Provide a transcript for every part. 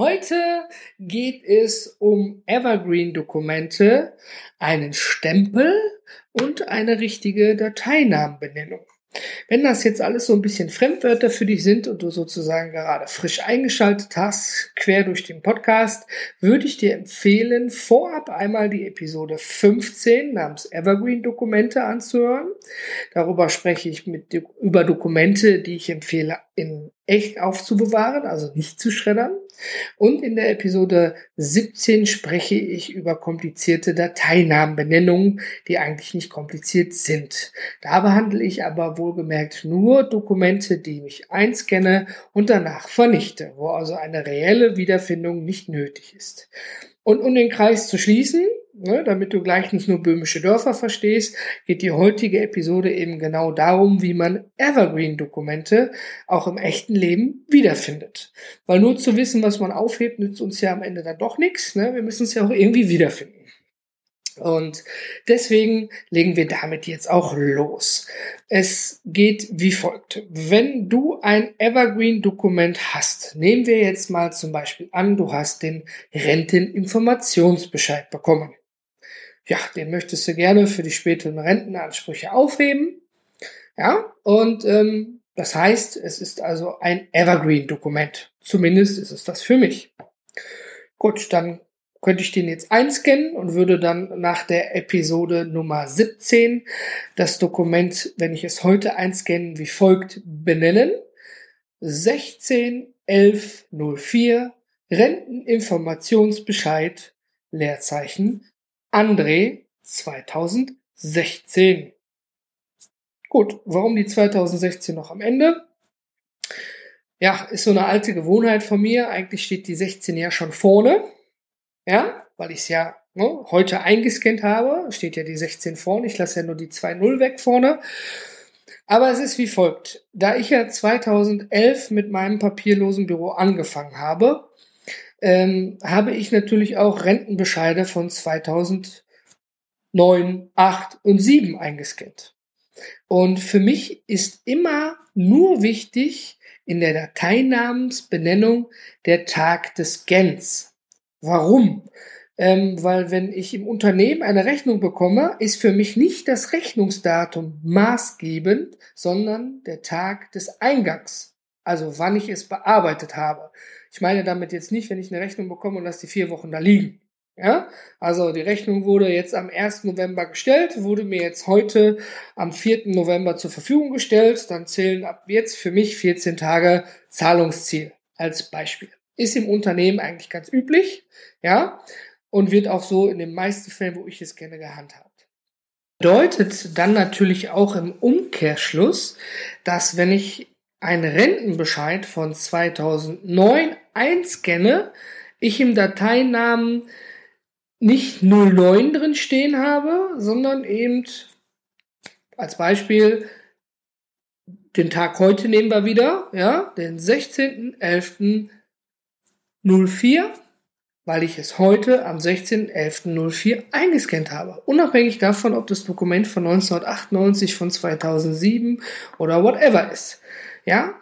Heute geht es um Evergreen-Dokumente, einen Stempel und eine richtige Dateinamenbenennung. Wenn das jetzt alles so ein bisschen Fremdwörter für dich sind und du sozusagen gerade frisch eingeschaltet hast, quer durch den Podcast, würde ich dir empfehlen, vorab einmal die Episode 15 namens Evergreen Dokumente anzuhören. Darüber spreche ich mit, über Dokumente, die ich empfehle, in echt aufzubewahren, also nicht zu schreddern. Und in der Episode 17 spreche ich über komplizierte Dateinamenbenennungen, die eigentlich nicht kompliziert sind. Da behandle ich aber wohlgemerkt nur Dokumente, die ich einscanne und danach vernichte, wo also eine reelle Wiederfindung nicht nötig ist. Und um den Kreis zu schließen, ne, damit du gleich nicht nur böhmische Dörfer verstehst, geht die heutige Episode eben genau darum, wie man Evergreen-Dokumente auch im echten Leben wiederfindet. Weil nur zu wissen, was man aufhebt, nützt uns ja am Ende dann doch nichts. Ne? Wir müssen es ja auch irgendwie wiederfinden. Und deswegen legen wir damit jetzt auch los. Es geht wie folgt. Wenn du ein Evergreen-Dokument hast, nehmen wir jetzt mal zum Beispiel an, du hast den Renteninformationsbescheid bekommen ja, den möchtest du gerne für die späteren Rentenansprüche aufheben. Ja, und ähm, das heißt, es ist also ein Evergreen-Dokument. Zumindest ist es das für mich. Gut, dann könnte ich den jetzt einscannen und würde dann nach der Episode Nummer 17 das Dokument, wenn ich es heute einscannen, wie folgt benennen. 161104 Renteninformationsbescheid Leerzeichen André 2016. Gut, warum die 2016 noch am Ende? Ja, ist so eine alte Gewohnheit von mir. Eigentlich steht die 16 ja schon vorne. Ja, weil ich es ja ne, heute eingescannt habe. Steht ja die 16 vorne. Ich lasse ja nur die 2.0 weg vorne. Aber es ist wie folgt. Da ich ja 2011 mit meinem papierlosen Büro angefangen habe, ähm, habe ich natürlich auch Rentenbescheide von 2009, 8 und 7 eingescannt. Und für mich ist immer nur wichtig in der Dateinamensbenennung der Tag des Scans. Warum? Ähm, weil wenn ich im Unternehmen eine Rechnung bekomme, ist für mich nicht das Rechnungsdatum maßgebend, sondern der Tag des Eingangs. Also wann ich es bearbeitet habe. Ich meine damit jetzt nicht, wenn ich eine Rechnung bekomme und lasse die vier Wochen da liegen. Ja, also die Rechnung wurde jetzt am 1. November gestellt, wurde mir jetzt heute am 4. November zur Verfügung gestellt. Dann zählen ab jetzt für mich 14 Tage Zahlungsziel als Beispiel. Ist im Unternehmen eigentlich ganz üblich, ja, und wird auch so in den meisten Fällen, wo ich es kenne, gehandhabt. Bedeutet dann natürlich auch im Umkehrschluss, dass wenn ich einen Rentenbescheid von 2009 einscanne, ich im Dateinamen nicht 09 drin stehen habe, sondern eben als Beispiel den Tag heute nehmen wir wieder, ja, den 16.11.04, weil ich es heute am 16.11.04 eingescannt habe. Unabhängig davon, ob das Dokument von 1998, von 2007 oder whatever ist. Ja,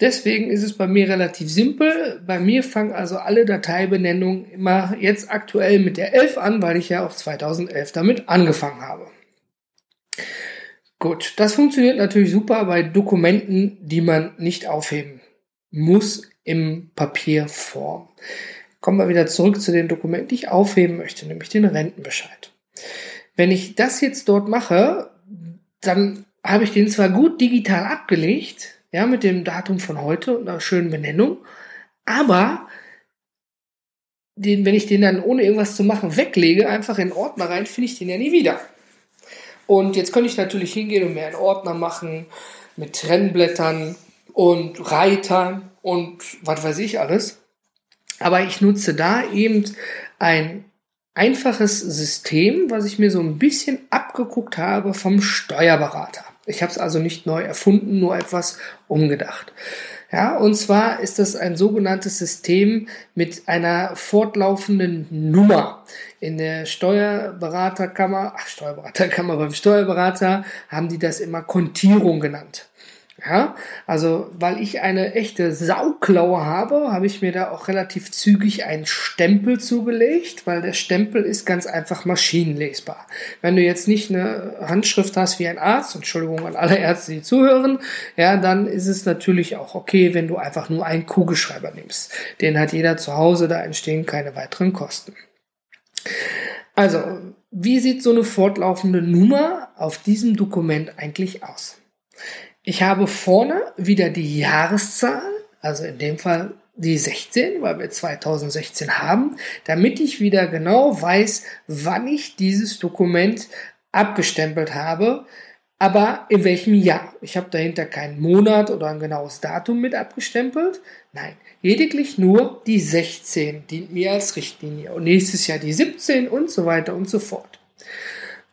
deswegen ist es bei mir relativ simpel. Bei mir fangen also alle Dateibenennungen immer jetzt aktuell mit der 11 an, weil ich ja auch 2011 damit angefangen habe. Gut, das funktioniert natürlich super bei Dokumenten, die man nicht aufheben muss im Papierform. Kommen wir wieder zurück zu den Dokumenten, die ich aufheben möchte, nämlich den Rentenbescheid. Wenn ich das jetzt dort mache, dann habe ich den zwar gut digital abgelegt, ja, mit dem Datum von heute und einer schönen Benennung. Aber den, wenn ich den dann ohne irgendwas zu machen weglege, einfach in Ordner rein, finde ich den ja nie wieder. Und jetzt könnte ich natürlich hingehen und mir einen Ordner machen mit Trennblättern und Reitern und was weiß ich alles. Aber ich nutze da eben ein einfaches System, was ich mir so ein bisschen abgeguckt habe vom Steuerberater. Ich habe es also nicht neu erfunden, nur etwas umgedacht. Ja, und zwar ist das ein sogenanntes System mit einer fortlaufenden Nummer. In der Steuerberaterkammer, ach, Steuerberaterkammer beim Steuerberater haben die das immer Kontierung genannt. Ja, also weil ich eine echte Sauklaue habe, habe ich mir da auch relativ zügig einen Stempel zugelegt, weil der Stempel ist ganz einfach maschinenlesbar. Wenn du jetzt nicht eine Handschrift hast wie ein Arzt, Entschuldigung an alle Ärzte, die zuhören, ja, dann ist es natürlich auch okay, wenn du einfach nur einen Kugelschreiber nimmst. Den hat jeder zu Hause, da entstehen keine weiteren Kosten. Also, wie sieht so eine fortlaufende Nummer auf diesem Dokument eigentlich aus? Ich habe vorne wieder die Jahreszahl, also in dem Fall die 16, weil wir 2016 haben, damit ich wieder genau weiß, wann ich dieses Dokument abgestempelt habe, aber in welchem Jahr. Ich habe dahinter keinen Monat oder ein genaues Datum mit abgestempelt. Nein, lediglich nur die 16 dient mir als Richtlinie und nächstes Jahr die 17 und so weiter und so fort.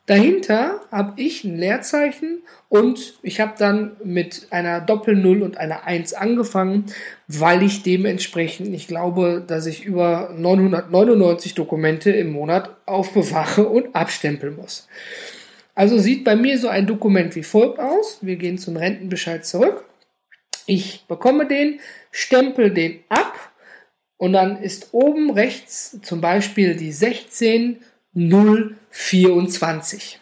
Dahinter habe ich ein Leerzeichen und ich habe dann mit einer Doppel-Null und einer 1 angefangen, weil ich dementsprechend, ich glaube, dass ich über 999 Dokumente im Monat aufbewahre und abstempeln muss. Also sieht bei mir so ein Dokument wie folgt aus. Wir gehen zum Rentenbescheid zurück. Ich bekomme den, stempel den ab und dann ist oben rechts zum Beispiel die 16 024.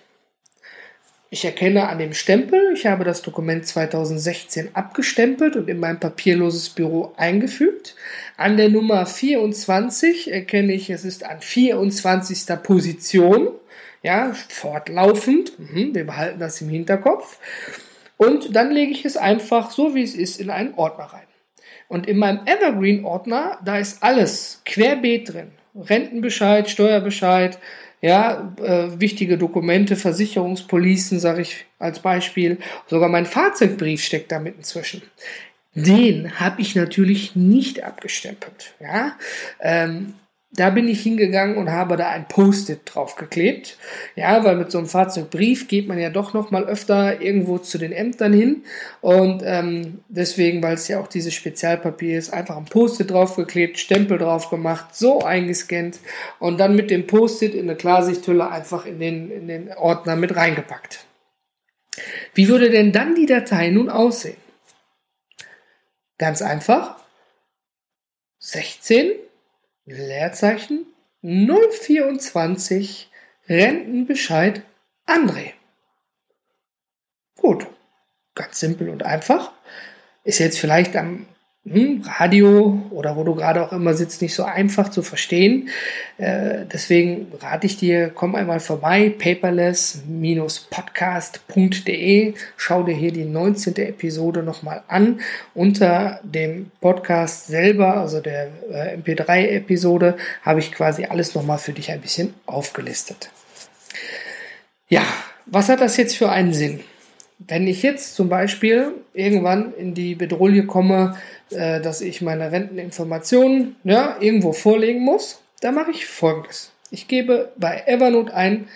Ich erkenne an dem Stempel, ich habe das Dokument 2016 abgestempelt und in mein papierloses Büro eingefügt. An der Nummer 24 erkenne ich, es ist an 24. Position, ja, fortlaufend. Mhm, wir behalten das im Hinterkopf. Und dann lege ich es einfach so, wie es ist, in einen Ordner rein. Und in meinem Evergreen-Ordner, da ist alles querbeet drin. Rentenbescheid, Steuerbescheid, ja, äh, wichtige Dokumente, Versicherungspolicen, sage ich als Beispiel. Sogar mein Fahrzeugbrief steckt damit inzwischen. Den habe ich natürlich nicht abgestempelt. Ja, ähm, da bin ich hingegangen und habe da ein Post-it draufgeklebt. Ja, weil mit so einem Fahrzeugbrief geht man ja doch noch mal öfter irgendwo zu den Ämtern hin. Und ähm, deswegen, weil es ja auch dieses Spezialpapier ist, einfach ein Post-it draufgeklebt, Stempel drauf gemacht, so eingescannt und dann mit dem Post-it in eine Klarsichthülle einfach in den, in den Ordner mit reingepackt. Wie würde denn dann die Datei nun aussehen? Ganz einfach. 16 Leerzeichen 024 Rentenbescheid André. Gut, ganz simpel und einfach. Ist jetzt vielleicht am hm, Radio oder wo du gerade auch immer sitzt, nicht so einfach zu verstehen. Äh, deswegen rate ich dir, komm einmal vorbei, paperless-podcast.de. Schau dir hier die 19. Episode nochmal an. Unter dem Podcast selber, also der äh, MP3-Episode, habe ich quasi alles nochmal für dich ein bisschen aufgelistet. Ja, was hat das jetzt für einen Sinn? Wenn ich jetzt zum Beispiel irgendwann in die Bedrohung komme, äh, dass ich meine Renteninformationen ja, irgendwo vorlegen muss, dann mache ich folgendes. Ich gebe bei Evernote ein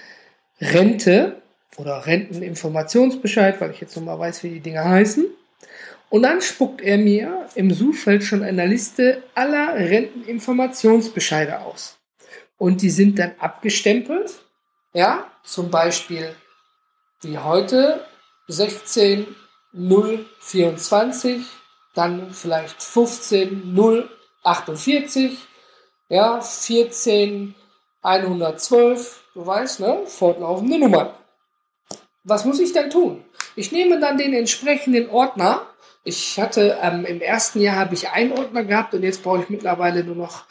Rente oder Renteninformationsbescheid, weil ich jetzt nochmal weiß, wie die Dinge heißen. Und dann spuckt er mir im Suchfeld schon eine Liste aller Renteninformationsbescheide aus. Und die sind dann abgestempelt. Ja, zum Beispiel wie heute 16024, dann vielleicht 15048, ja, 14112, du weißt, ne, fortlaufende Nummern. Was muss ich dann tun? Ich nehme dann den entsprechenden Ordner. Ich hatte ähm, im ersten Jahr habe ich einen Ordner gehabt und jetzt brauche ich mittlerweile nur noch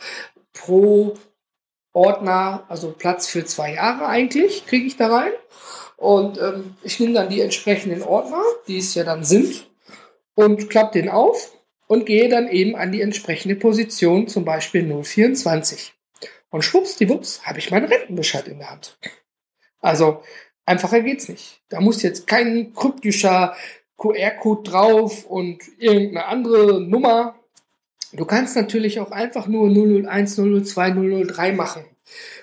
pro Ordner, also Platz für zwei Jahre eigentlich, kriege ich da rein. Und ähm, ich nehme dann die entsprechenden Ordner, die es ja dann sind, und klappe den auf und gehe dann eben an die entsprechende Position, zum Beispiel 024. Und schwuppsdiwupps habe ich meinen Rentenbescheid in der Hand. Also einfacher geht's nicht. Da muss jetzt kein kryptischer QR-Code drauf und irgendeine andere Nummer. Du kannst natürlich auch einfach nur 001, 002, 003 machen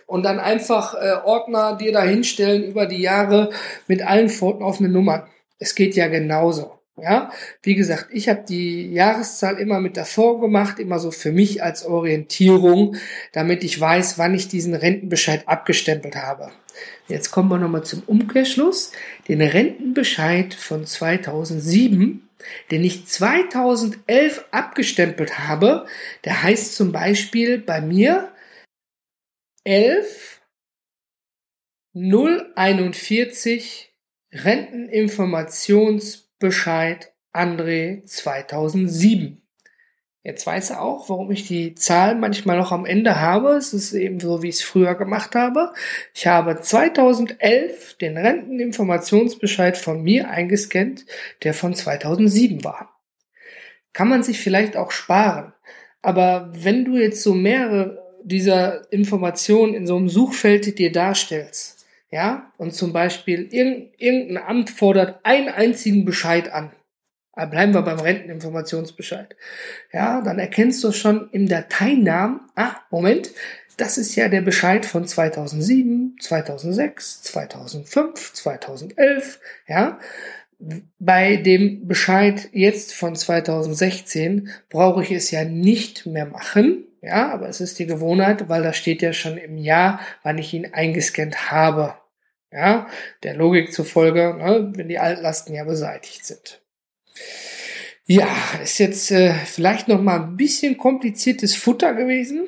und dann einfach äh, Ordner dir da hinstellen über die Jahre mit allen fortlaufenden Nummern. Es geht ja genauso. Ja, wie gesagt, ich habe die Jahreszahl immer mit davor gemacht, immer so für mich als Orientierung, damit ich weiß, wann ich diesen Rentenbescheid abgestempelt habe. Jetzt kommen wir nochmal zum Umkehrschluss. Den Rentenbescheid von 2007, den ich 2011 abgestempelt habe, der heißt zum Beispiel bei mir 11 041 Renteninformationsbescheid André 2007. Jetzt weiß er auch, warum ich die Zahl manchmal noch am Ende habe. Es ist eben so, wie ich es früher gemacht habe. Ich habe 2011 den Renteninformationsbescheid von mir eingescannt, der von 2007 war. Kann man sich vielleicht auch sparen. Aber wenn du jetzt so mehrere dieser Informationen in so einem Suchfeld dir darstellst, ja, und zum Beispiel irgendein Amt fordert einen einzigen Bescheid an, Ah, bleiben wir beim Renteninformationsbescheid. Ja, dann erkennst du schon im Dateinamen, ah, Moment, das ist ja der Bescheid von 2007, 2006, 2005, 2011, ja. Bei dem Bescheid jetzt von 2016 brauche ich es ja nicht mehr machen, ja, aber es ist die Gewohnheit, weil da steht ja schon im Jahr, wann ich ihn eingescannt habe. Ja, der Logik zufolge, ne, wenn die Altlasten ja beseitigt sind. Ja, ist jetzt äh, vielleicht noch mal ein bisschen kompliziertes Futter gewesen.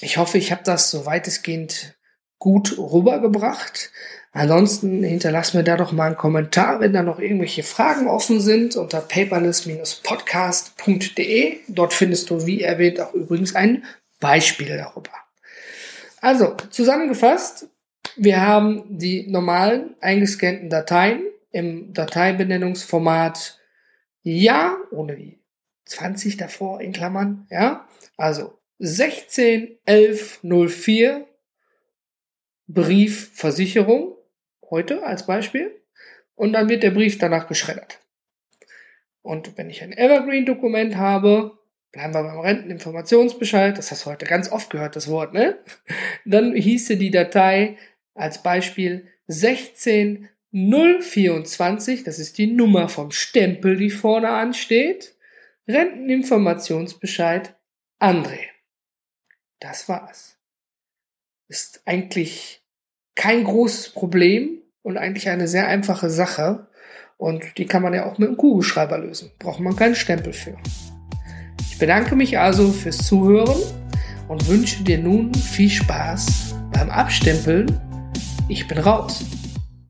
Ich hoffe, ich habe das so weitestgehend gut rübergebracht. Ansonsten hinterlass mir da doch mal einen Kommentar, wenn da noch irgendwelche Fragen offen sind unter paperless-podcast.de. Dort findest du, wie erwähnt, auch übrigens ein Beispiel darüber. Also, zusammengefasst, wir haben die normalen eingescannten Dateien im Dateibenennungsformat ja, ohne die 20 davor in Klammern, ja. Also 16 11 04 Briefversicherung heute als Beispiel und dann wird der Brief danach geschreddert. Und wenn ich ein Evergreen-Dokument habe, bleiben wir beim Renteninformationsbescheid, das hast du heute ganz oft gehört, das Wort, ne? Dann hieße die Datei als Beispiel 16 024, das ist die Nummer vom Stempel, die vorne ansteht. Renteninformationsbescheid André. Das war's. Ist eigentlich kein großes Problem und eigentlich eine sehr einfache Sache. Und die kann man ja auch mit einem Kugelschreiber lösen. Braucht man keinen Stempel für. Ich bedanke mich also fürs Zuhören und wünsche dir nun viel Spaß beim Abstempeln. Ich bin raus.